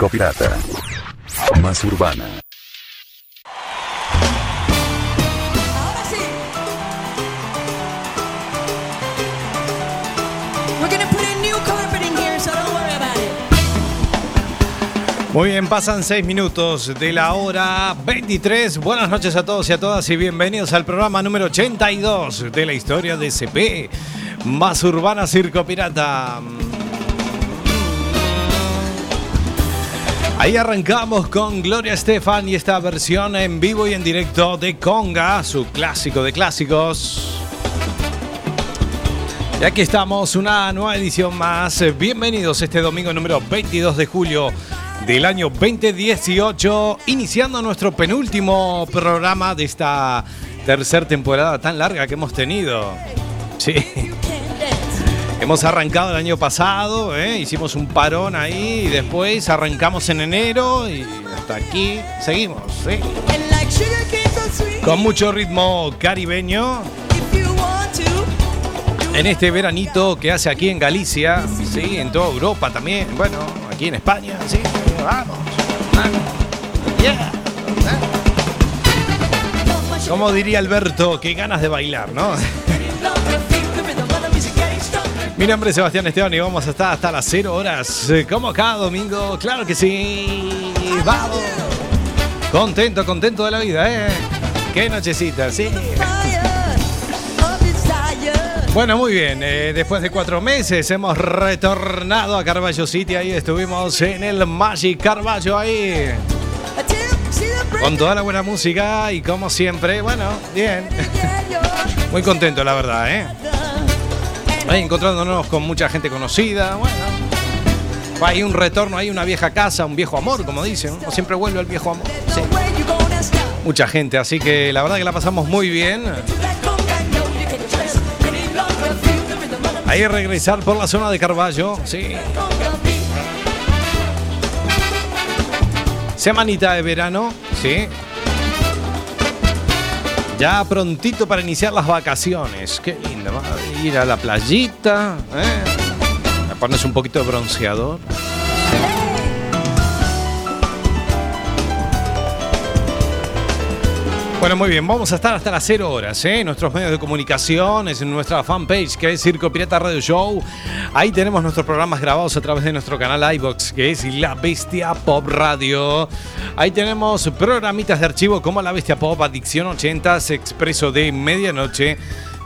Don't worry about it. Muy bien, pasan 6 minutos de la hora 23. Buenas noches a todos y a todas y bienvenidos al programa número 82 de la historia de CP. Más Urbana Circo Pirata. Ahí arrancamos con Gloria Estefan y esta versión en vivo y en directo de Conga, su clásico de clásicos. Y aquí estamos, una nueva edición más. Bienvenidos este domingo número 22 de julio del año 2018, iniciando nuestro penúltimo programa de esta tercera temporada tan larga que hemos tenido. Sí. Hemos arrancado el año pasado, ¿eh? hicimos un parón ahí y después arrancamos en enero y hasta aquí seguimos, ¿sí? Con mucho ritmo caribeño en este veranito que hace aquí en Galicia, sí, en toda Europa también, bueno, aquí en España, sí, vamos. Yeah. Como diría Alberto, qué ganas de bailar, ¿no? Mi nombre es Sebastián Esteban y vamos a estar hasta las 0 horas, eh, como cada domingo, claro que sí, vamos. Contento, contento de la vida, ¿eh? Qué nochecita, sí. Bueno, muy bien. eh, después de cuatro meses hemos retornado a Carballo City. Ahí estuvimos en el Magic Carballo ahí. Con toda la buena música y como siempre, bueno, bien. Muy contento, la verdad, ¿eh? Ahí encontrándonos con mucha gente conocida, bueno. Hay un retorno, hay una vieja casa, un viejo amor, como dicen. ¿no? Siempre vuelve al viejo amor. Mucha gente, así que la verdad que la pasamos muy bien. Ahí regresar por la zona de Carballo, sí. Semanita de verano, sí. Ya prontito para iniciar las vacaciones. Qué lindo, va a ir a la playita, ¿eh? A ponerse un poquito de bronceador. Bueno, muy bien, vamos a estar hasta las 0 horas, ¿eh? En nuestros medios de comunicación, es en nuestra fanpage que es Circo Pirata Radio Show. Ahí tenemos nuestros programas grabados a través de nuestro canal iBox, que es La Bestia Pop Radio. Ahí tenemos programitas de archivo como La Bestia Pop, Adicción 80, Expreso de Medianoche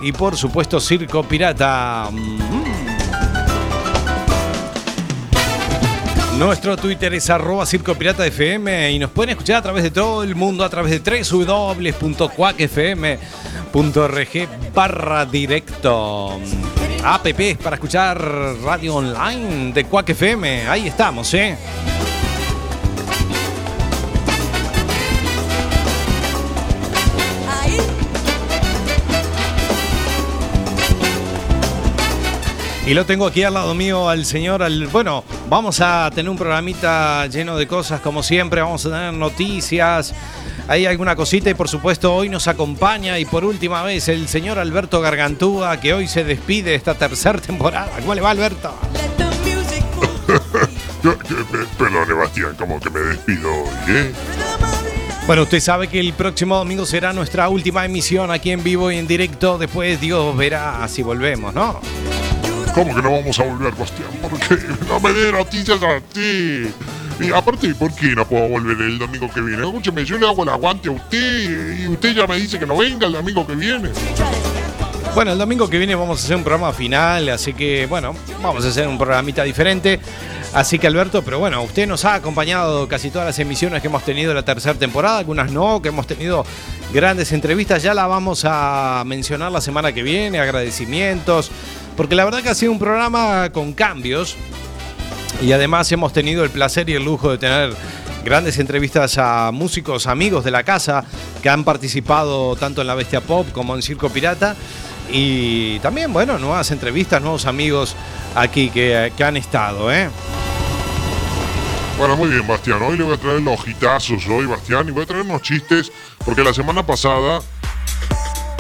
y por supuesto Circo Pirata. Mm. Nuestro Twitter es arroba Circo Pirata FM y nos pueden escuchar a través de todo el mundo, a través de www.cuacfm.org barra directo. App para escuchar radio online de Quack FM. Ahí estamos, ¿eh? Y lo tengo aquí al lado mío al señor, al, bueno, vamos a tener un programita lleno de cosas como siempre, vamos a tener noticias, hay alguna cosita y por supuesto hoy nos acompaña y por última vez el señor Alberto Gargantúa que hoy se despide de esta tercera temporada. ¿Cómo le va Alberto? Perdón, Sebastián, como que me despido hoy, ¿eh? Bueno, usted sabe que el próximo domingo será nuestra última emisión aquí en vivo y en directo, después Dios verá si volvemos, ¿no? ¿Cómo que no vamos a volver, Bastián? Porque no me dé noticias a ti. Y aparte, ¿por qué no puedo volver el domingo que viene? Escúcheme, yo le hago el aguante a usted y usted ya me dice que no venga el domingo que viene. Bueno, el domingo que viene vamos a hacer un programa final, así que bueno, vamos a hacer un programita diferente. Así que Alberto, pero bueno, usted nos ha acompañado casi todas las emisiones que hemos tenido en la tercera temporada, algunas no, que hemos tenido grandes entrevistas, ya la vamos a mencionar la semana que viene, agradecimientos, porque la verdad que ha sido un programa con cambios y además hemos tenido el placer y el lujo de tener grandes entrevistas a músicos amigos de la casa que han participado tanto en La Bestia Pop como en Circo Pirata. Y también, bueno, nuevas entrevistas, nuevos amigos aquí que, que han estado, ¿eh? Bueno, muy bien, Bastián. Hoy le voy a traer los hitazos hoy, Bastián, y voy a traer unos chistes, porque la semana pasada.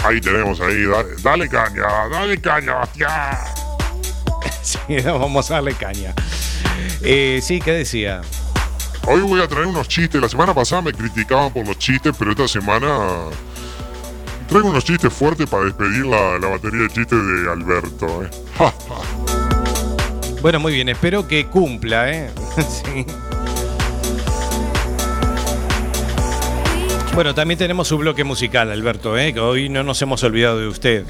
Ahí tenemos, ahí, dale, dale caña, dale caña, Bastián. Sí, vamos a darle caña. Eh, sí, ¿qué decía? Hoy voy a traer unos chistes. La semana pasada me criticaban por los chistes, pero esta semana traigo unos chistes fuertes para despedir la, la batería de chistes de Alberto. ¿eh? Bueno, muy bien, espero que cumpla, ¿eh? Sí. Bueno, también tenemos su bloque musical, Alberto, ¿eh? que hoy no nos hemos olvidado de usted.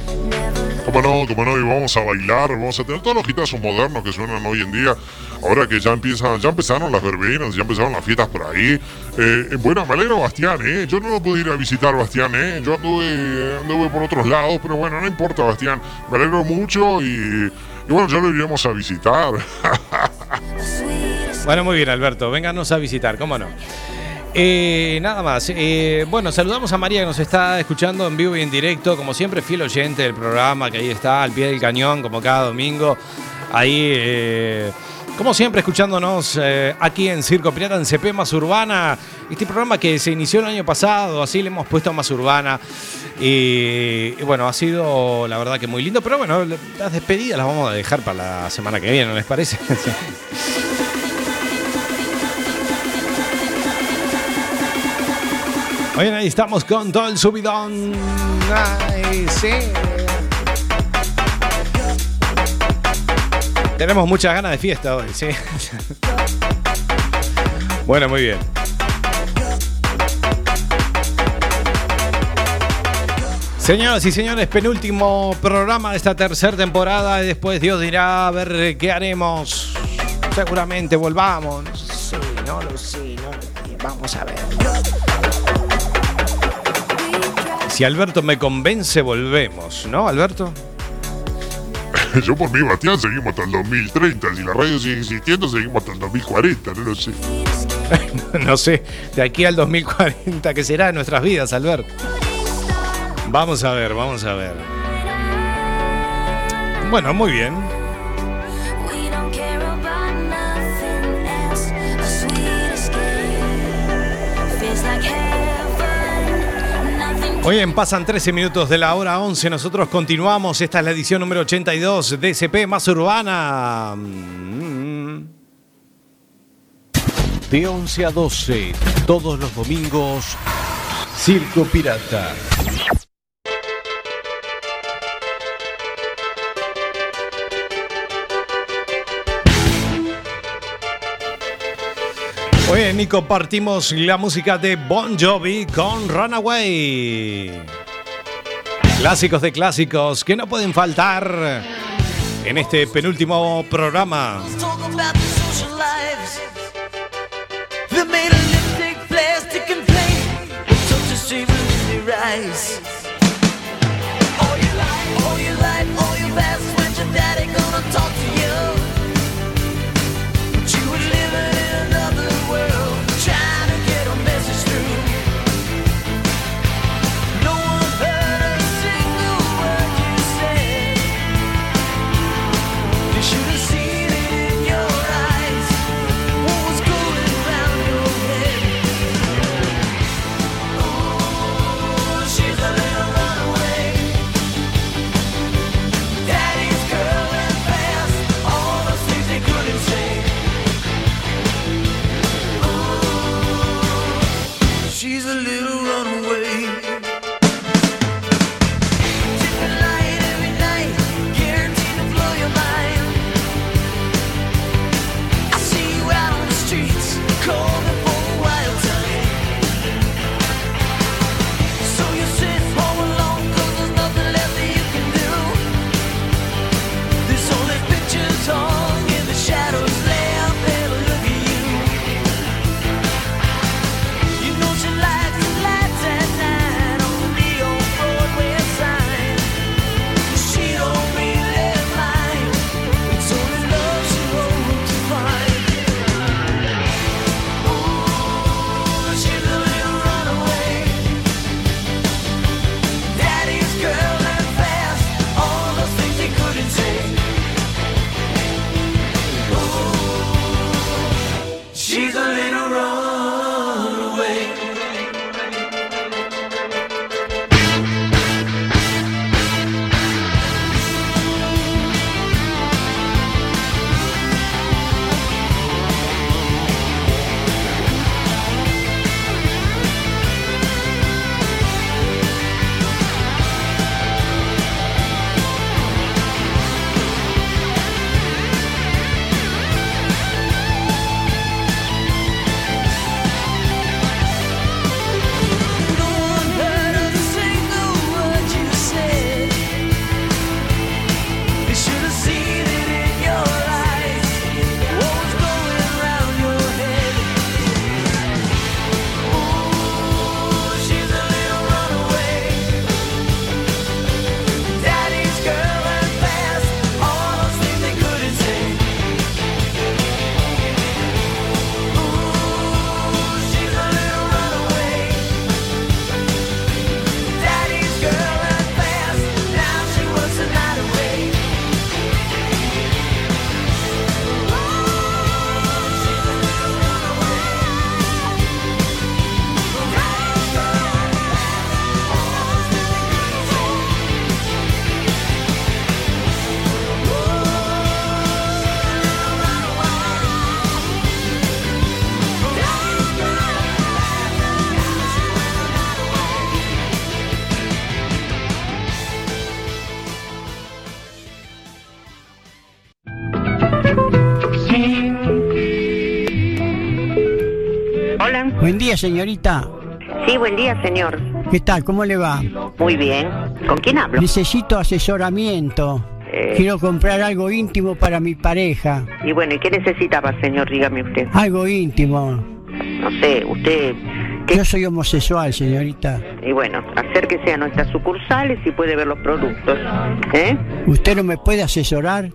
¿Cómo no? ¿Cómo no? Y vamos a bailar, vamos a tener todos los hitazos modernos que suenan hoy en día. Ahora que ya empiezan, ya empezaron las verbenas, ya empezaron las fiestas por ahí. Eh, bueno, me alegro Bastián, ¿eh? Yo no lo pude ir a visitar, Bastián, ¿eh? Yo anduve, anduve por otros lados, pero bueno, no importa, Bastián. Me alegro mucho y, y bueno, ya lo iremos a visitar. Bueno, muy bien, Alberto, vénganos a visitar, ¿cómo no? Eh, nada más. Eh, bueno, saludamos a María que nos está escuchando en vivo y en directo, como siempre, fiel oyente del programa, que ahí está, al pie del cañón, como cada domingo. Ahí, eh, como siempre, escuchándonos aquí en Circo Pirata, en CP Más Urbana. Este programa que se inició el año pasado, así le hemos puesto Más Urbana. Y, y bueno, ha sido la verdad que muy lindo, pero bueno, las despedidas las vamos a dejar para la semana que viene, ¿no les parece? Oye, ahí estamos con todo el subidón. Ay, sí. Tenemos muchas ganas de fiesta hoy, sí. Bueno, muy bien. Señoras y señores, penúltimo programa de esta tercera temporada y después Dios dirá a ver qué haremos. Seguramente volvamos. Sé, no lo sé, no lo sé. Vamos a ver. Si Alberto me convence, volvemos, ¿no, Alberto? Yo por mí, Bastián, seguimos hasta el 2030. Si la radio sigue existiendo, seguimos hasta el 2040, no lo sé. no sé, de aquí al 2040, ¿qué será de nuestras vidas, Alberto? Vamos a ver, vamos a ver. Bueno, muy bien. Hoy en pasan 13 minutos de la hora 11. Nosotros continuamos. Esta es la edición número 82 de SP Más Urbana. De 11 a 12, todos los domingos, Circo Pirata. Hoy en Nico partimos la música de Bon Jovi con Runaway. Clásicos de clásicos que no pueden faltar en este penúltimo programa. talk about the Buen día, señorita. Sí, buen día, señor. ¿Qué tal? ¿Cómo le va? Muy bien. ¿Con quién hablo? Necesito asesoramiento. Eh. Quiero comprar algo íntimo para mi pareja. Y bueno, ¿y qué necesitaba, señor? Dígame usted. Algo íntimo. No sé, usted... ¿qué- Yo soy homosexual, señorita. Y bueno, acérquese a nuestras sucursales y puede ver los productos. ¿Eh? ¿Usted no me puede asesorar?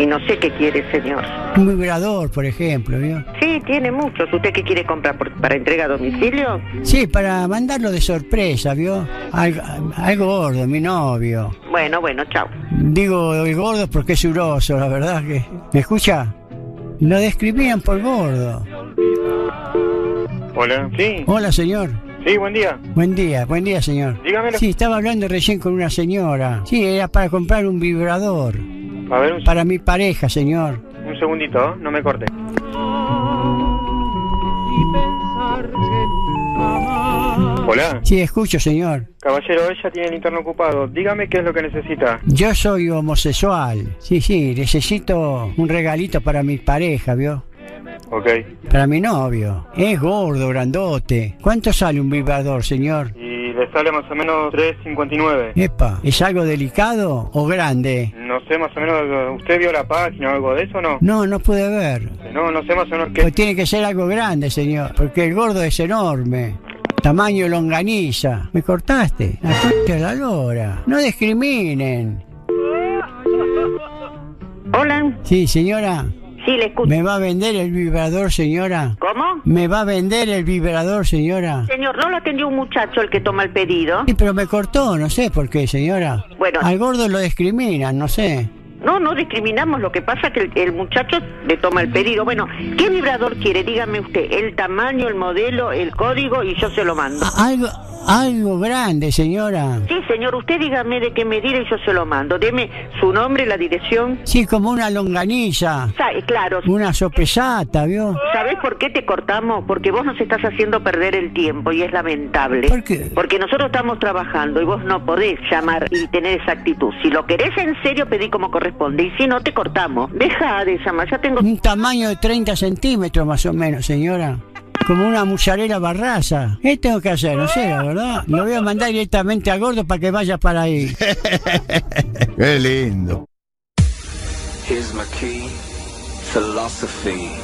Y no sé qué quiere, señor. Un vibrador, por ejemplo, ¿vio? Sí, tiene muchos. ¿Usted qué quiere comprar por- para entrega a domicilio? Sí, para mandarlo de sorpresa, ¿vio? Algo, algo gordo, mi novio. Bueno, bueno, chao. Digo el gordo porque es uroso, la verdad que... ¿Me escucha? Lo describían por gordo. Hola. Sí, Hola, señor. sí, buen día. Buen día, buen día, señor. Dígamelo. Sí, estaba hablando recién con una señora. Sí, era para comprar un vibrador. A ver, un, Para mi pareja, señor. un segundito, ¿eh? no me corte. Hola. Sí, escucho, señor. Caballero, ella tiene el interno ocupado. Dígame qué es lo que necesita. Yo soy homosexual. Sí, sí, necesito un regalito para mi pareja, ¿vio? Ok. Para mi novio. Es gordo, grandote. ¿Cuánto sale un vibrador, señor? Y sale más o menos 3.59. Epa, ¿es algo delicado o grande? No sé más o menos, ¿usted vio la página o algo de eso o no? No, no pude ver. No, no sé más o menos qué... Pues tiene que ser algo grande, señor, porque el gordo es enorme. Tamaño longaniza. ¿Me cortaste? La concha de la lora. No discriminen. Hola. Sí, señora. Sí, le escucho. ¿Me va a vender el vibrador, señora? ¿Cómo? ¿Me va a vender el vibrador, señora? Señor, ¿no lo atendió un muchacho el que toma el pedido? Sí, pero me cortó, no sé por qué, señora. Bueno. Al gordo lo discriminan, no sé. No, no discriminamos. Lo que pasa es que el, el muchacho le toma el pedido. Bueno, ¿qué vibrador quiere? Dígame usted. El tamaño, el modelo, el código y yo se lo mando. Algo, algo grande, señora. Sí, señor, usted dígame de qué medida y yo se lo mando. Deme su nombre, la dirección. Sí, como una longaniza. Claro. Una sopesata, ¿vio? ¿Sabes por qué te cortamos? Porque vos nos estás haciendo perder el tiempo y es lamentable. ¿Por qué? Porque nosotros estamos trabajando y vos no podés llamar y tener esa actitud. Si lo querés en serio, pedí como corresponde. Y si no, te cortamos. Deja de llamar, ya tengo... Un tamaño de 30 centímetros más o menos, señora. Como una mucharela barraza. ¿Qué tengo que hacer? No sé, la verdad. Lo voy a mandar directamente al gordo para que vaya para ahí. Qué lindo. Here's my key, philosophy.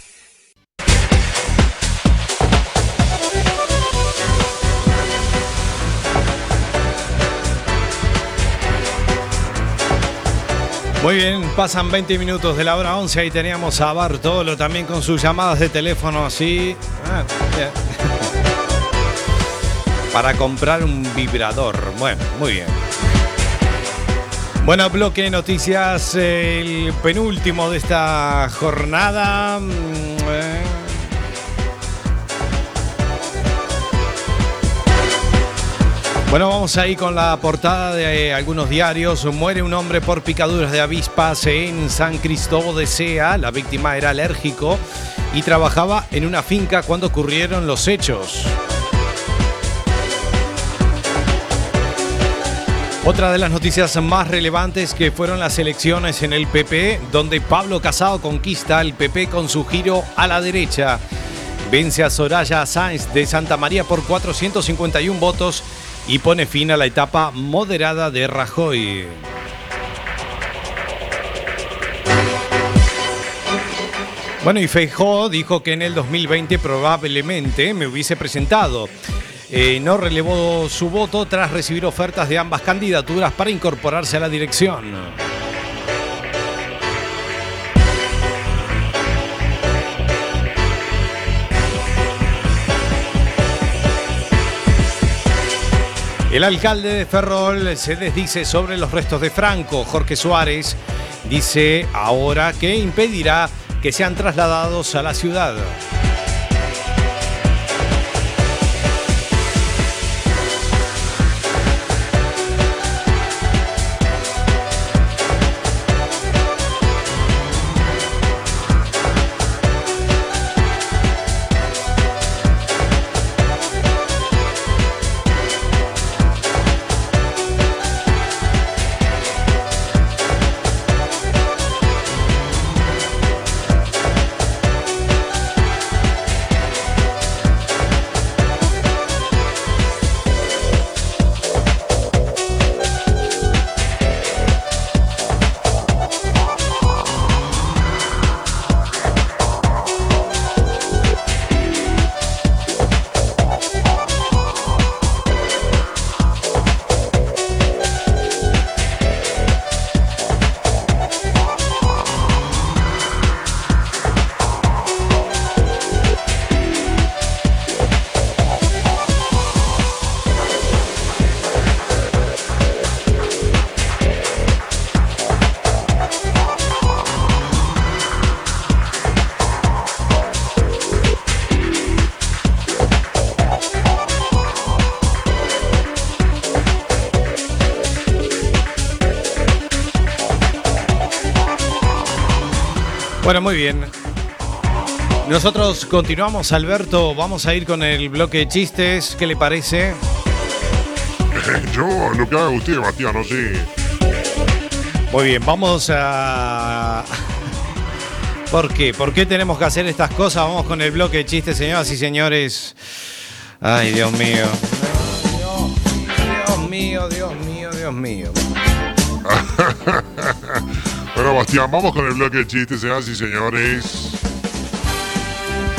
Muy bien, pasan 20 minutos de la hora 11. Ahí teníamos a Bartolo también con sus llamadas de teléfono así. Ah. Para comprar un vibrador. Bueno, muy bien. Bueno, bloque de noticias, el penúltimo de esta jornada. Mm, eh. Bueno, vamos ahí con la portada de eh, algunos diarios. Muere un hombre por picaduras de avispas en San Cristóbal de Sea. La víctima era alérgico y trabajaba en una finca cuando ocurrieron los hechos. Otra de las noticias más relevantes que fueron las elecciones en el PP, donde Pablo Casado conquista al PP con su giro a la derecha. Vence a Soraya Sáenz de Santa María por 451 votos y pone fin a la etapa moderada de Rajoy. Bueno, y Feijó dijo que en el 2020 probablemente me hubiese presentado. Eh, no relevó su voto tras recibir ofertas de ambas candidaturas para incorporarse a la dirección. El alcalde de Ferrol se desdice sobre los restos de Franco. Jorge Suárez dice ahora que impedirá que sean trasladados a la ciudad. Bueno, muy bien. Nosotros continuamos, Alberto. Vamos a ir con el bloque de chistes. ¿Qué le parece? Yo, lo que haga usted, Bastián, no sé. Muy bien, vamos a. ¿Por qué? ¿Por qué tenemos que hacer estas cosas? Vamos con el bloque de chistes, señoras y señores. Ay, Dios mío. Dios mío, Dios mío, Dios mío. Bueno, Bastián, vamos con el bloque de chistes, señoras y señores.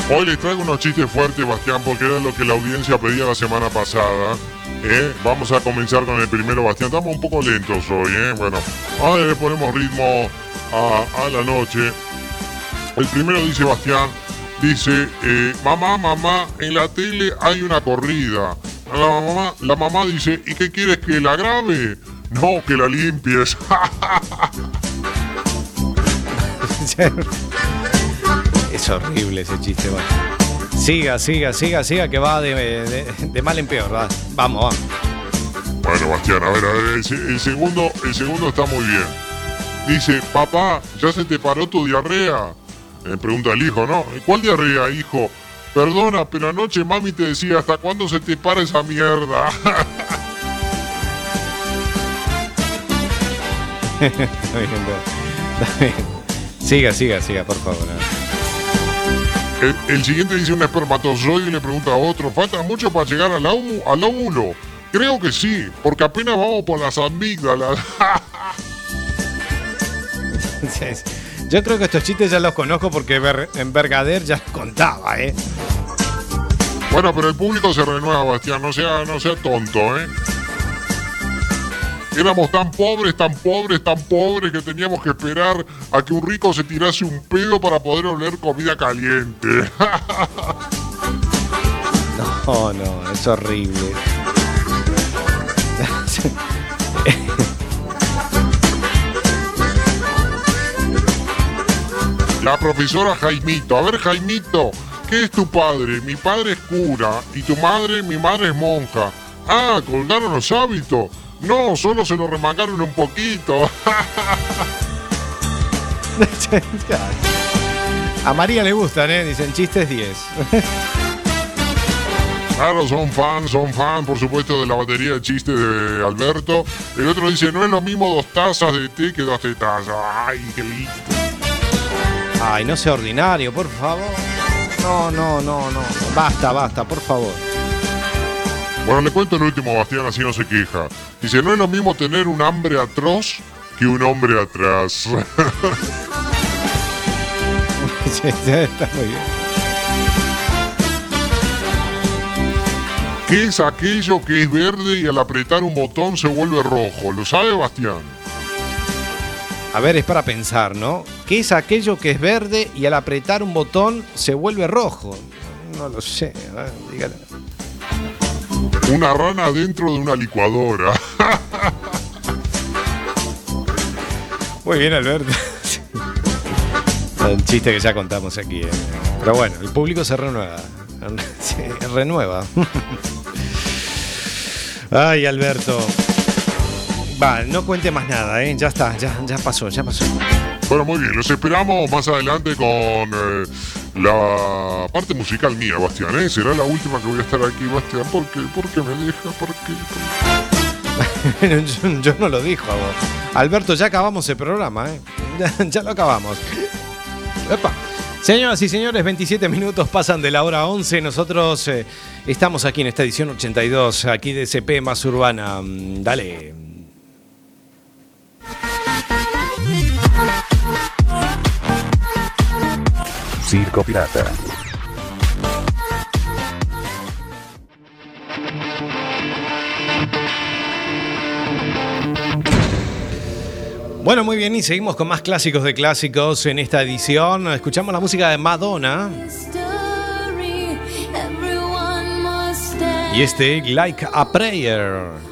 Hoy les traigo unos chistes fuertes, Bastián, porque era lo que la audiencia pedía la semana pasada. ¿eh? Vamos a comenzar con el primero, Bastián. Estamos un poco lentos hoy, ¿eh? Bueno, ahora le ponemos ritmo a, la noche. El primero dice Bastián, dice, eh, mamá, mamá, en la tele hay una corrida. La mamá, la mamá dice, ¿y qué quieres que la grabe? No, que la limpies. Es horrible ese chiste, bueno. Siga, siga, siga, siga, que va de, de- de mal en peor. va. Vamos, vamos. Bueno, Bastián, a ver, a ver, el, se- el segundo, el segundo está muy bien. Dice, papá, ¿ya se te paró tu diarrea? Eh, pregunta el hijo, ¿no? ¿Cuál diarrea, hijo? Perdona, pero anoche mami te decía, ¿hasta cuándo se te para esa mierda? Está bien, está bien. Siga, siga, siga, por favor. el, el siguiente dice un espermatozoide y le pregunta a otro, ¿falta mucho para llegar al, óvulo-? Creo que sí, porque apenas vamos por las amígdalas. Yo creo que estos chistes ya los conozco porque Ver- en Vergader ya los contaba, ¿eh? Bueno, pero el público se renueva, Bastián, no sea, no sea tonto, ¿eh? Éramos tan pobres, tan pobres, tan pobres que teníamos que esperar a que un rico se tirase un pedo para poder oler comida caliente. No, no, es horrible. La profesora Jaimito, a ver Jaimito, ¿qué es tu padre? Mi padre es cura y tu madre, mi madre es monja. Ah, colgaron los hábitos. No, solo se lo remangaron un poquito. A María le gustan, ¿eh? Dicen chistes 10. Claro, son fans, son fans, por supuesto, de la batería de chistes de Alberto. El otro dice, no es lo mismo dos tazas de té que dos tetazas. Ay, qué lindo. Ay, no sea ordinario, por favor. No, no, no, no. Basta, basta, por favor. Bueno, le cuento el último, Bastián, así no se queja. Dice, no es lo mismo tener un hambre atroz que un hombre atrás. Está muy bien. ¿Qué es aquello que es verde y al apretar un botón se vuelve rojo? ¿Lo sabe, Bastián? A ver, es para pensar, ¿no? ¿Qué es aquello que es verde y al apretar un botón se vuelve rojo? No lo sé, dígale. Una rana dentro de una licuadora. Muy bien, Alberto. Un chiste que ya contamos aquí. ¿eh? Pero bueno, el público se renueva. Se renueva. Ay, Alberto. Va, no cuente más nada, ¿eh? Ya está, ya, ya pasó, ya pasó. Bueno, muy bien, los esperamos más adelante con eh, la parte musical mía, Bastián. ¿eh? Será la última que voy a estar aquí, Bastián. ¿Por qué? ¿Por qué me deja? ¿Por qué? yo, no lo dijo a vos. Alberto, ya acabamos el programa, ¿eh? Ya, ya lo acabamos. Epa. Señoras y señores, 27 minutos pasan de la hora 11. Nosotros eh, estamos aquí en esta edición 82, aquí de CP más urbana. Mm, Dale. Circo Pirata. Bueno, muy bien, y seguimos con más clásicos de clásicos en esta edición. Escuchamos la música de Madonna y este Like a Prayer.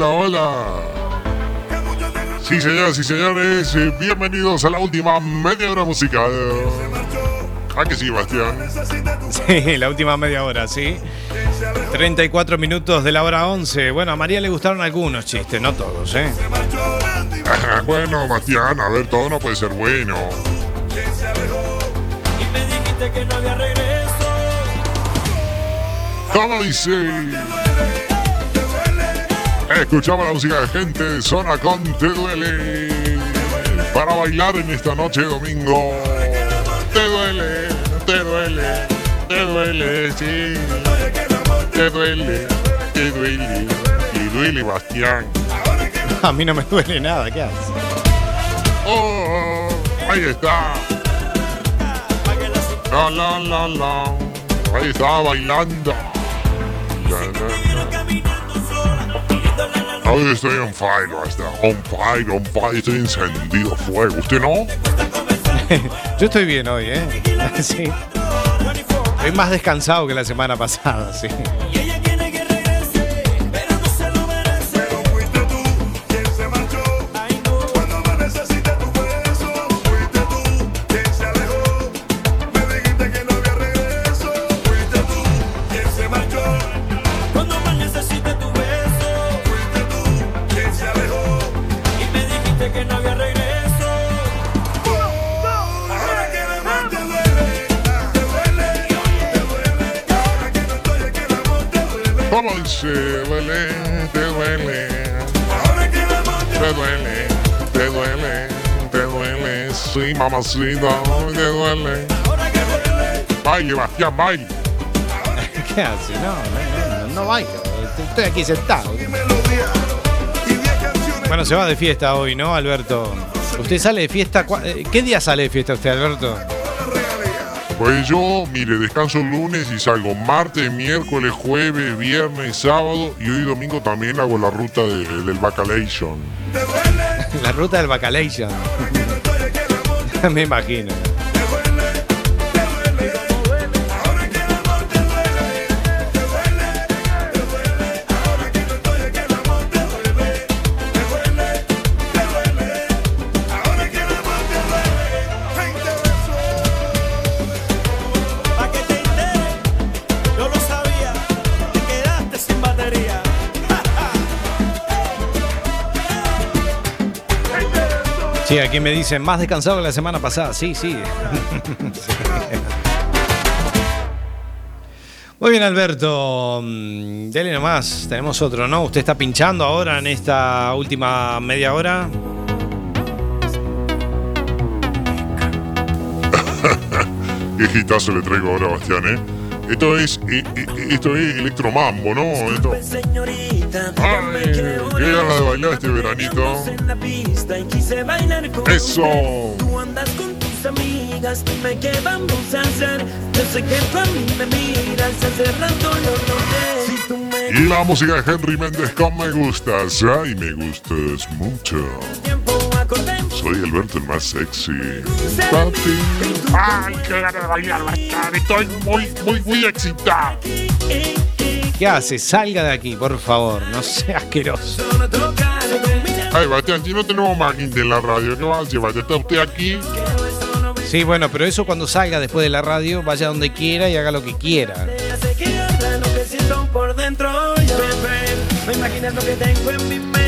Hola, hola. Sí, señoras y señores, eh, bienvenidos a la última media hora musical. ¿A que sí, Bastián? Sí, la última media hora, sí. 34 minutos de la hora 11. Bueno, a María le gustaron algunos chistes, no todos, ¿eh? bueno, Bastián, a ver, todo no puede ser bueno. ¿Cómo dice? Escuchamos la música de gente de zona con Te Duele. Para bailar en esta noche de domingo. Te duele, te duele, te duele, sí. Te duele, te duele, te duele, Bastián. A mí no me duele nada, ¿qué haces? Oh, ahí está. La, la, la, la. Ahí está bailando. Hoy estoy on fire, Bastián. On fire, on fire. Estoy encendido fuego. ¿Usted no? Yo estoy bien hoy, ¿eh? Sí. Estoy más descansado que la semana pasada, sí. Mamacita, te duele. Baile, Bastián, baile. ¿Qué hace? No, no, no, no bailo. Estoy aquí sentado. Bueno, se va de fiesta hoy, ¿no, Alberto? ¿Usted sale de fiesta? eh, ¿Qué día sale de fiesta usted, Alberto? Pues yo, mire, descanso el lunes y salgo martes, miércoles, jueves, viernes, sábado y hoy domingo también hago la ruta de- del Bacalation. La ruta del Bacalation. Me imagino. Sí, aquí me dicen más descansado que la semana pasada. Sí, sí. Muy bien, Alberto. Mm, Dele nomás. Tenemos otro, ¿no? ¿Usted está pinchando ahora en esta última media hora? Qué hitazo le traigo ahora, Bastián, ¿eh? Esto es, esto es electromambo, ¿no? Esto... Ay, qué ganas de bailar este veranito. Eso. Tú andas con tus amigas, dime qué vamos a hacer. Yo sé que tú a mí me miras, hace rato lo noté. Si tú me Y la música de Henry Méndez con Me Gustas. Ay, me gustas mucho. Soy Alberto el más sexy. Papi. Ay, qué ganas de bailar, Bastián. Estoy muy, muy, muy excitado. ¿Qué hace? Salga de aquí, por favor. No sea asqueroso. Ay, Bastián, si no tenemos más gente en la radio, ¿qué va a hacer? Vaya, está usted aquí. Sí, bueno, pero eso cuando salga después de la radio, vaya donde quiera y haga lo que quiera. hace que arda lo que siento por dentro. Yo, bebé, no imaginas lo que tengo en mi mente.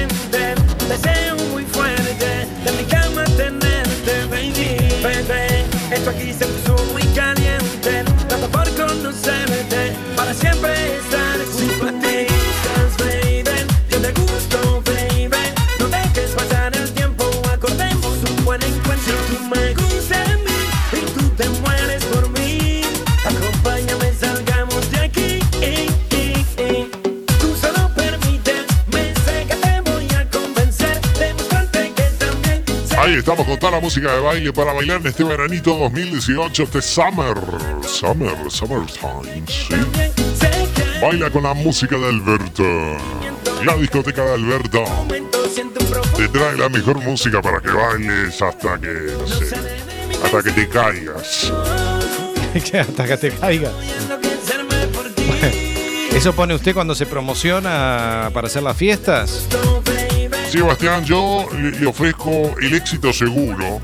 Estamos con toda la música de baile para bailar en este veranito 2018, este Summer. Summer, Summertime, sí. Baila con la música de Alberto. La discoteca de Alberto. Te trae la mejor música para que bailes hasta que, hasta que te caigas. Hasta que te caiga. ¿Eso pone usted cuando se promociona para hacer las fiestas? Sí, Bastián, yo le, le ofrezco el éxito seguro.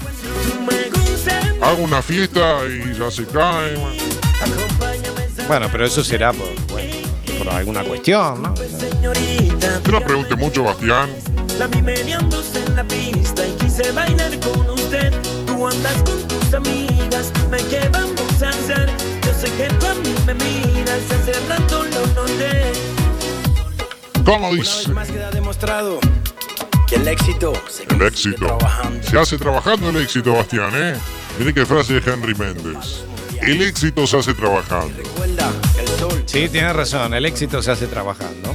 Hago una fiesta y ya se cae. bueno. Bueno, pero eso será por, bueno, por alguna cuestión, ¿no? No nos pregunte mucho, Bastián. La vi meneándose en la pista y quise bailar con usted. Tú andas con tus amigas, dime qué vamos a hacer. Yo sé que tú a mí me miras, hace rato lo noté. ¿Cómo dice? Más queda demostrado que el éxito se El éxito. Se hace trabajando el éxito, Bastián, ¿eh? Mire qué frase de Henry Méndez. El éxito se hace trabajando. Sí, tiene razón, el éxito se hace trabajando.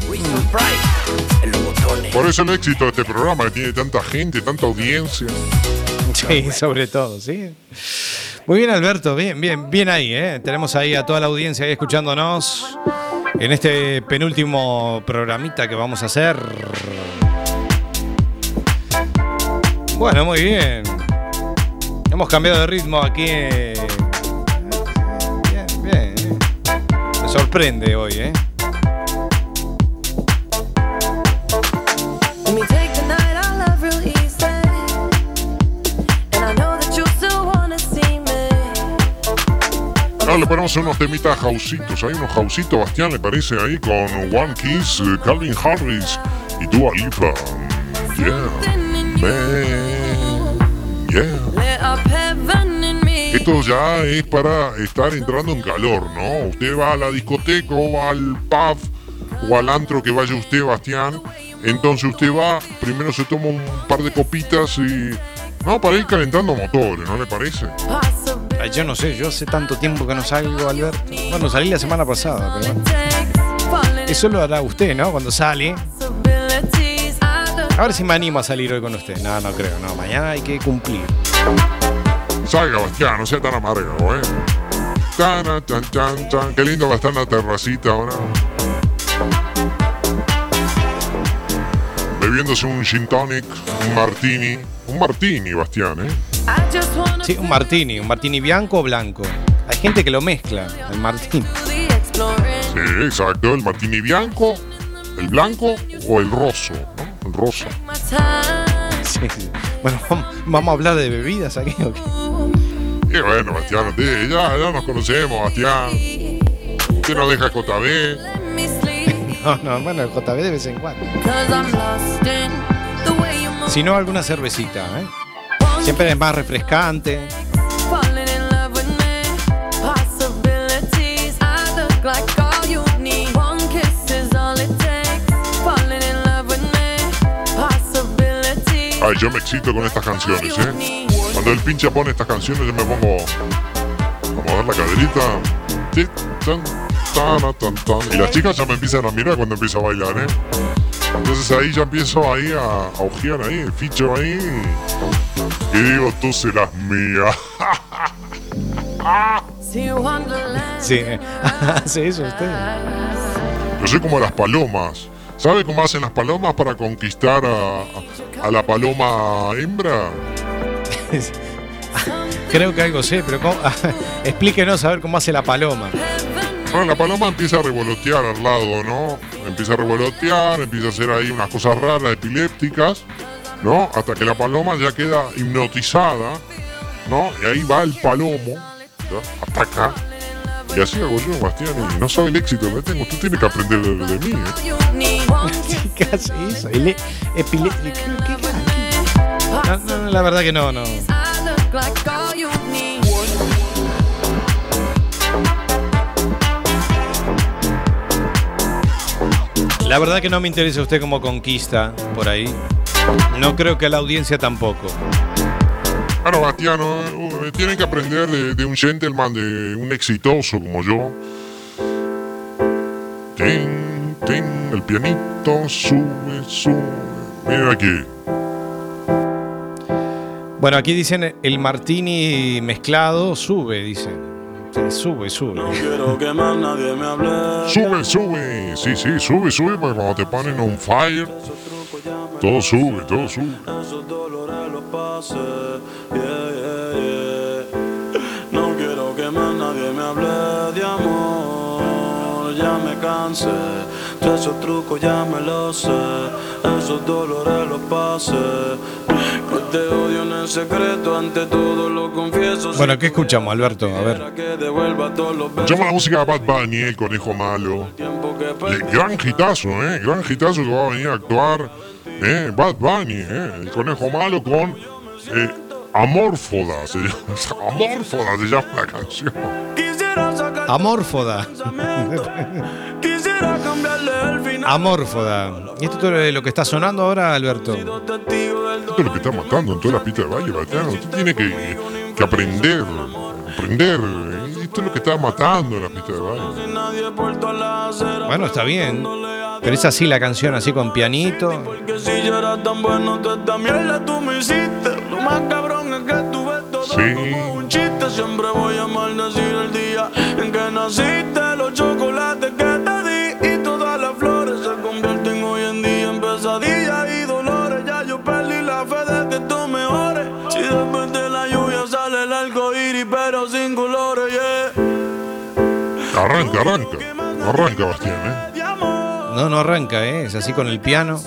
Por eso el éxito de este programa que tiene tanta gente, tanta audiencia. Sí, sobre todo, sí. Muy bien, Alberto, bien, bien, bien ahí, ¿eh? Tenemos ahí a toda la audiencia ahí escuchándonos en este penúltimo programita que vamos a hacer. Bueno, muy bien. Hemos cambiado de ritmo aquí. eh. Bien, bien. eh. Me sorprende hoy, ¿eh? Le ponemos unos temitas jausitos. Hay unos jausitos, Bastián, le parece ahí con One Kiss, eh, Calvin Harris y Dua Lipa. Yeah. Man. Yeah. Esto ya es para estar entrando en calor, ¿no? Usted va a la discoteca o va al pub o al antro que vaya usted, Bastián. Entonces usted va, primero se toma un par de copitas y... No, para ir calentando motores, ¿no le parece? Yo no sé, yo hace tanto tiempo que no salgo, Alberto. Bueno, salí la semana pasada, pero. Eso lo hará usted, ¿no? Cuando sale. A ver si me animo a salir hoy con usted. No, no creo, no. Mañana hay que cumplir. Salga, Bastián, no sea tan amargo, ¿eh? Tan, tan, tan, tan. Qué lindo va a estar en la terracita ahora. Bebiéndose un gin tonic, un martini. Un martini, Bastián, ¿eh? Sí, un martini. Un martini bianco o blanco. Hay gente que lo mezcla, el martini. Sí, exacto. El martini bianco, el blanco o el roso, rosa. Sí, sí. Bueno, vam- vamos a hablar de bebidas aquí. ¿o qué? Y bueno, Bastián, usted, ya, ya nos conocemos, Bastián. Usted no deja JB. No, no, bueno, el JB de vez en cuando. Si no, alguna cervecita, ¿eh? Siempre es más refrescante. Ay, yo me excito con estas canciones, ¿eh? Cuando el pinche pone estas canciones, yo me pongo a mover la caderita. Y las chicas ya me empiezan a mirar cuando empiezo a bailar, ¿eh? Entonces ahí ya empiezo ahí a, a ojear ahí, ficho ahí. Y digo, tú serás mía. Sí, hace eso usted. Yo soy como las palomas. ¿Sabe cómo hacen las palomas para conquistar a, la paloma hembra? Creo que algo sé, pero ¿cómo? explíquenos a ver cómo hace la paloma. Bueno, la paloma empieza a revolotear al lado, ¿no? Empieza a revolotear, empieza a hacer ahí unas cosas raras, epilépticas, ¿no? Hasta que la paloma ya queda hipnotizada, ¿no? Y ahí va el palomo, ¿ya? Ataca. Y así hago yo, Bastián, y no sabe el éxito que tengo. Tú tienes que aprender de, de mí, ¿eh? You need one kiss. ¿Qué hace eso? El epile- ¿qué- qué- qué- No, no, la verdad que no, no. La verdad que no me interesa usted como conquista por ahí. No creo que a la audiencia tampoco. Bueno, Bastiano, uh, tienen que aprender de, de un gentleman, de un exitoso como yo. Tin, tin, el pianito sube, sube. Miren aquí. Bueno, aquí dicen el martini mezclado sube, dicen. Sí, Sube, sube. Quiero que más nadie me hable. Sube, sube. Sí, sí, sube, sube, porque cuando te ponen on fire, todo sube, todo sube. Esos dolores los pase. Yeah, yeah, yeah. No quiero que más nadie me hable de amor. ya me cansé. De esos trucos ya me los sé. Esos dolores los pasé. Que te odio en el secreto, ante todo lo confieso. Bueno, ¿qué escuchamos, Alberto? A ver. Escuchamos la música de Bad Bunny, el conejo malo. Le- gran hitazo, ¿eh? Gran hitazo que va a venir a actuar. ¿eh? Bad Bunny, ¿eh? El conejo malo con eh, Amórfoda. Se llama, Amórfoda se llama la canción. Amórfoda. Amórfoda. ¿Y esto es lo que está sonando ahora, Alberto? Esto es lo que está matando en todas las pistas de baile, Bastián. Usted tiene que, que aprender, aprender. Esto es lo que está matando en las pistas de baile. Bueno, está bien. Pero es así la canción, así con pianito. Sí. Siempre voy a maldecir el día en que naciste. Los chocolates Arranca, arranca. Arranca, Bastián, ¿eh? No, no arranca, ¿eh? Es así con el piano.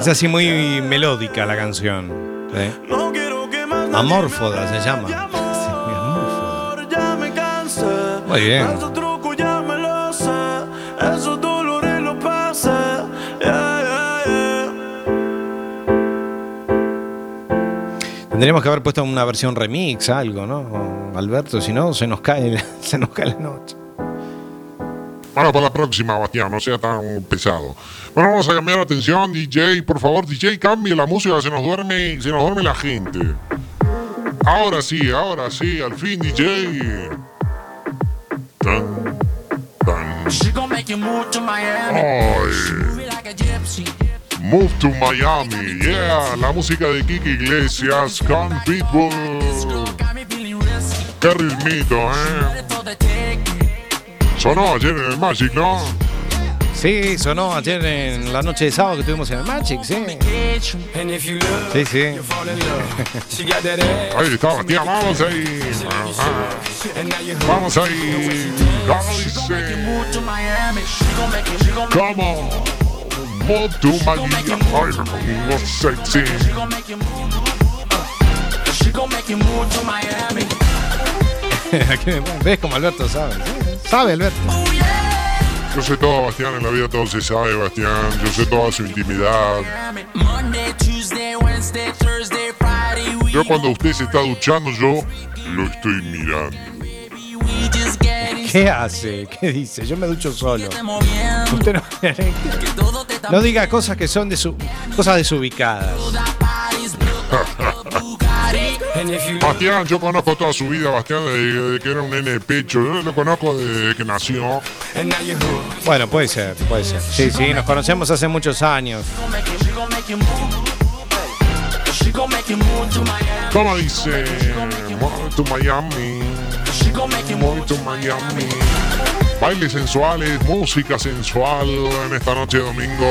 Es así muy melódica la canción. ¿eh? Amórfoda se llama. Muy bien. Tendríamos que haber puesto una versión remix, algo, ¿no? Alberto, si no, se nos cae, la- se nos cae la noche. Bueno, para la próxima, Bastián, no sea tan pesado. Bueno, vamos a cambiar la atención, DJ. Por favor, DJ, cambie la música, se nos duerme, se nos duerme la gente. Ahora sí, ahora sí, al fin, DJ. Tan, tan. She gon' make you move to Miami. Ay. Move to Miami, yeah. La música de Kiki Iglesias con Pitbull. Qué ritmito, ¿eh? Sonó ayer en el Magic, ¿no? Sí, sonó ayer en la noche de sábado que estuvimos en el Magic, sí. Sí, sí. Ahí está, Bastián, vamos ahí. Ajá. Vamos ahí. ¿Cómo dice? ¿Cómo? Move to Miami. Ay, me pongo sexy. She gon' make you move to Miami. ¿Ves como Alberto sabe? Sabe, Alberto. Yo sé todo, Bastián, en la vida todo se sabe, Bastián. Yo sé toda su intimidad. Yo cuando usted se está duchando, yo lo estoy mirando. ¿Qué hace? ¿Qué dice? Yo me ducho solo. Usted no, no diga cosas que son de su, cosas desubicadas. Bastián, yo conozco toda su vida, Bastián, desde, que era un nene de pecho. Yo lo conozco desde que nació. Bueno, puede ser, puede ser. Sí, sí, nos conocemos hace muchos años. ¿Cómo dice? To Miami. She gon' make you Move to Miami. Bailes sensuales, música sensual en esta noche de domingo.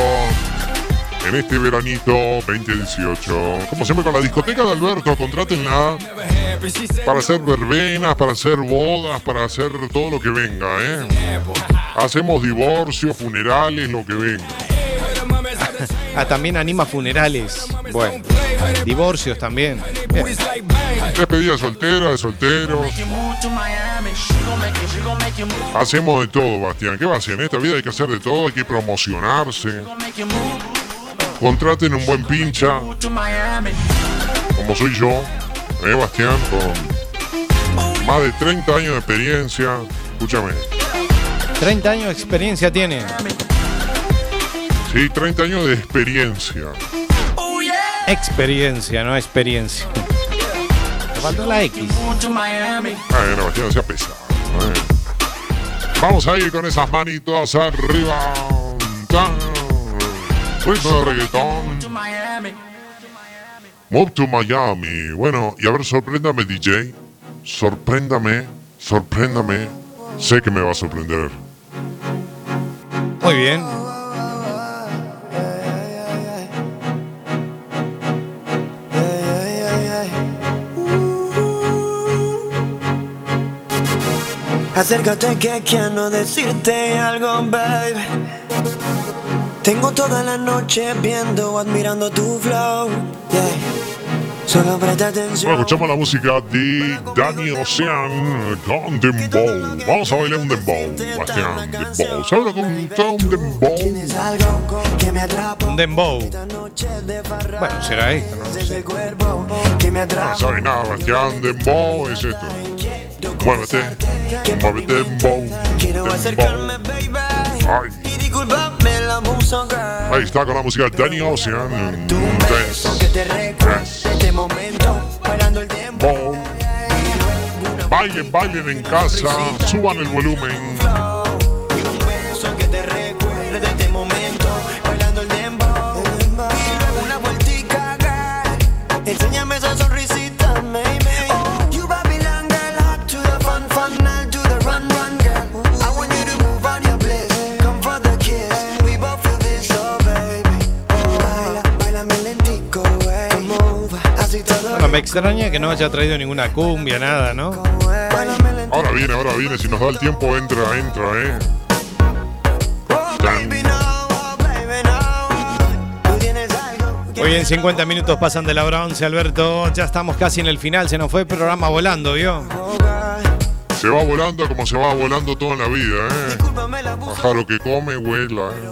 En este veranito 2018. Como siempre con la discoteca de Alberto, contrátenla para hacer verbenas, para hacer bodas, para hacer todo lo que venga, ¿eh? Hacemos divorcios, funerales, lo que venga. Ah, también anima funerales. Bueno, divorcios también. Bien. Despedida de soltera, de solteros. Hacemos de todo, Bastián. ¿Qué va a hacer? En esta vida hay que hacer de todo, hay que promocionarse. Contraten un buen pincha, como soy yo, ¿eh, Bastián? Con más de 30 años de experiencia. Escúchame. 30 años de experiencia tiene. Sí, 30 años de experiencia. Experiencia, no experiencia. Faltó la X. To Miami. Bueno, Bastián, sea pesado. ¿eh? Vamos a ir con esas manitos arriba. Ritmo de reggaetón. To Miami. Move to Miami. Bueno, y a ver, sorpréndame, DJ. Sorpréndame, sorpréndame. Sé que me va a sorprender. Muy bien. Acércate que quiero decirte algo, baby. Tengo toda la noche viendo, admirando tu flow. Yeah. Solo presta atención. Bueno, escuchamos la música de Danny Ocean con Dembow. Vamos a bailar un Dembow, Bastián. Dembow. ¿Sabes lo que es un Dembow? Un dembow. Bueno, será esto, no lo sé. No sabes nada, Bastián. Dembow es esto. Muévete. Muévete, Dembow. acercarme, Dembow. Ay. Y discúlpame la musa, girl. Ahí está con la música de Danny Ocean. Dance. Que te recuerde este momento, bailando el tiempo. Bailen, bailen en casa. Suban el volumen. Me extraña que no haya traído ninguna cumbia, nada, ¿no? Ahora viene, ahora viene. Si nos da el tiempo, entra, entra, eh. Hoy en 50 minutos pasan de la hora 11, Alberto. Ya estamos casi en el final. Se nos fue el programa volando, ¿vio? Se va volando como se va volando toda la vida, ¿eh? Pájaro que come, huela. ¿eh?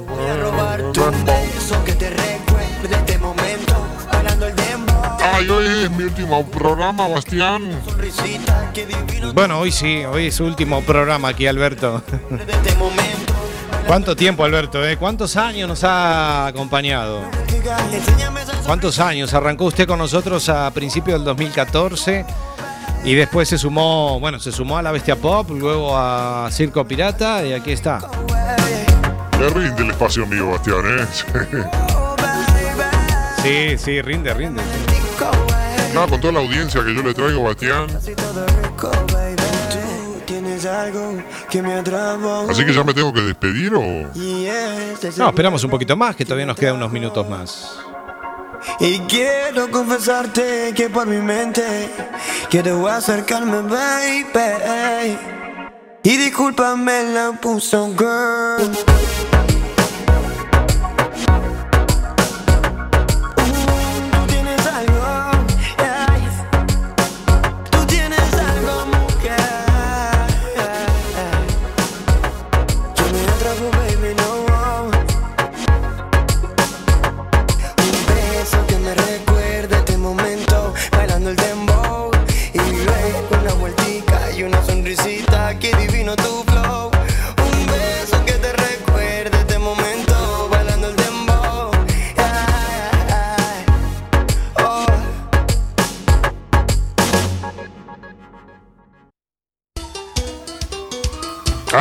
Ay, hoy es mi último programa, Bastián. Bueno, hoy sí, hoy es su último programa aquí, Alberto. ¿Cuánto tiempo, Alberto? Eh? ¿Cuántos años nos ha acompañado? ¿Cuántos años? Arrancó usted con nosotros a principios del 2014 y después se sumó, bueno, se sumó a la Bestia Pop, luego a Circo Pirata y aquí está. Me rinde el espacio mío, Bastián, ¿eh? Sí, sí, rinde, rinde. Nada, con toda la audiencia que yo le traigo, Bastián. Así que ya me tengo que despedir o. No, esperamos un poquito más, que todavía nos quedan unos minutos más. Y quiero confesarte que por mi mente quiero acercarme, baby. Y discúlpame la puso girl.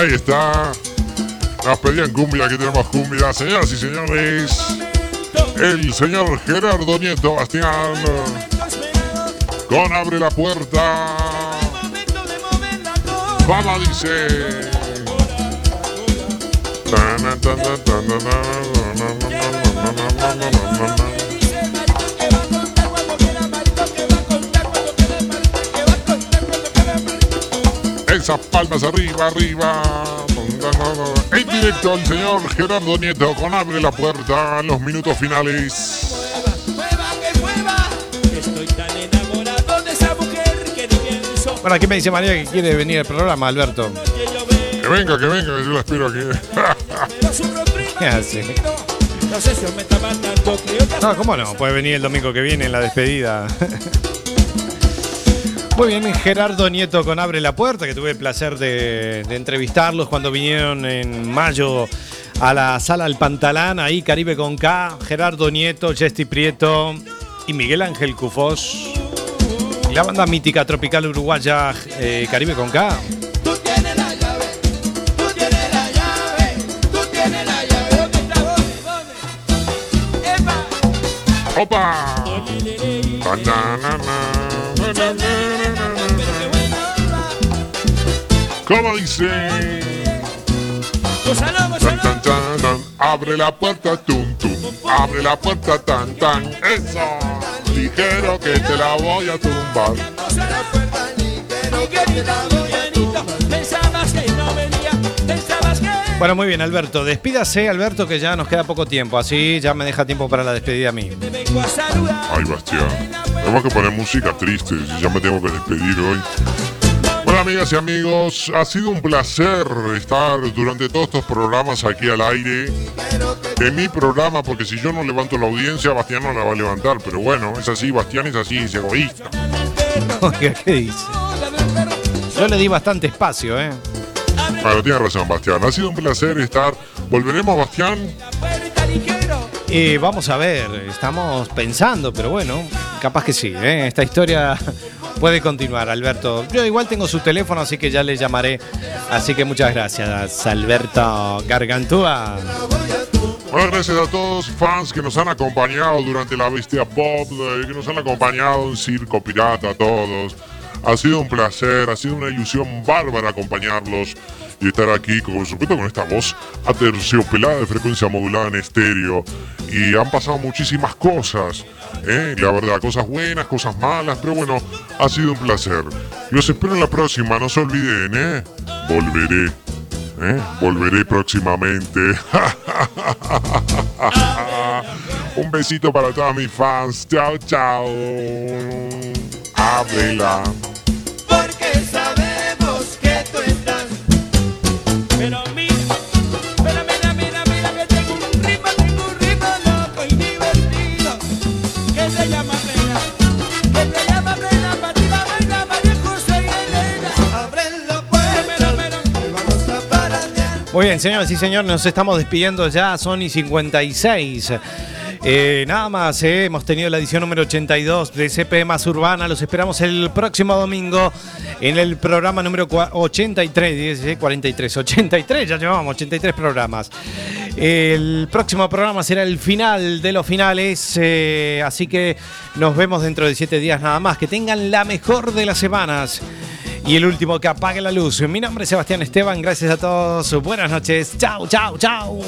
Ahí está. Nos pedían cumbia, aquí tenemos cumbia. Señoras y señores, el señor Gerardo Nieto Bastián. Con Abre la Puerta. Fama dice. Esas palmas arriba, arriba. En directo el señor Gerardo Nieto con Abre la Puerta en los minutos finales. Bueno, aquí me dice María que quiere venir al programa, Alberto. Que venga, que venga, yo la espero aquí. ¿Qué hace? No sé si me está matando, creo que No, ¿cómo no? Puede venir el domingo que viene en la despedida. Muy bien, Gerardo Nieto con Abre la Puerta, que tuve el placer de, de entrevistarlos cuando vinieron en mayo a la sala El Pantalán, ahí Caribe con K, Gerardo Nieto, Jesti Prieto y Miguel Ángel Cufós. Y la banda mítica tropical uruguaya eh, Caribe con K. tú tienes la llave, tú tienes la llave, tú tienes la llave. ¿Dónde está? ¿Dónde? ¿Dónde? ¡Epa! ¡Opa! ¿Cómo dice? Tan, tan, tan, tan. Abre la puerta, tum, tum. Abre la puerta, tan, tan. Eso. Ligero que te la voy a tumbar. Mi querido Miguelito, pensabas que Bueno, muy bien, Alberto. Despídase, Alberto, que ya nos queda poco tiempo. Así ya me deja tiempo para la despedida a mí. Ay, Bastián. Tenemos que poner música triste si ya me tengo que despedir hoy. Bueno, amigas y amigos, ha sido un placer estar durante todos estos programas aquí al aire. De mi programa, porque si yo no levanto la audiencia, Bastián no la va a levantar. Pero bueno, es así, Bastián es así, es egoísta. Oiga, ¿qué dice? Yo le di bastante espacio, ¿eh? Bueno, tiene razón, Bastián. Ha sido un placer estar. ¿Volveremos, Bastián? Y vamos a ver, estamos pensando, pero bueno, capaz que sí, ¿eh? esta historia puede continuar, Alberto. Yo igual tengo su teléfono, así que ya le llamaré. Así que muchas gracias, Alberto Gargantúa. Bueno, gracias a todos fans que nos han acompañado durante la Bestia Pop, eh, que nos han acompañado en Circo Pirata, a todos. Ha sido un placer, ha sido una ilusión bárbara acompañarlos y estar aquí, con, por supuesto, con esta voz aterciopelada de frecuencia modulada en estéreo. Y han pasado muchísimas cosas, ¿eh? la verdad, cosas buenas, cosas malas, pero bueno, ha sido un placer. Los espero en la próxima, no se olviden, ¿eh? Volveré. ¿eh? Volveré próximamente. Un besito para todos mis fans. Chao, chao. Ábrela. Muy bien, señoras y señores, nos estamos despidiendo ya, Sony 56. Eh, nada más, eh, hemos tenido la edición número 82 de CP Más Urbana. Los esperamos el próximo domingo en el programa número cua- 83, dice 43, 83, ya llevamos 83 programas. El próximo programa será el final de los finales, eh, así que nos vemos dentro de 7 días nada más. Que tengan la mejor de las semanas. Y el último que apague la luz. Mi nombre es Sebastián Esteban. Gracias a todos. Buenas noches. Chao, chao, chao.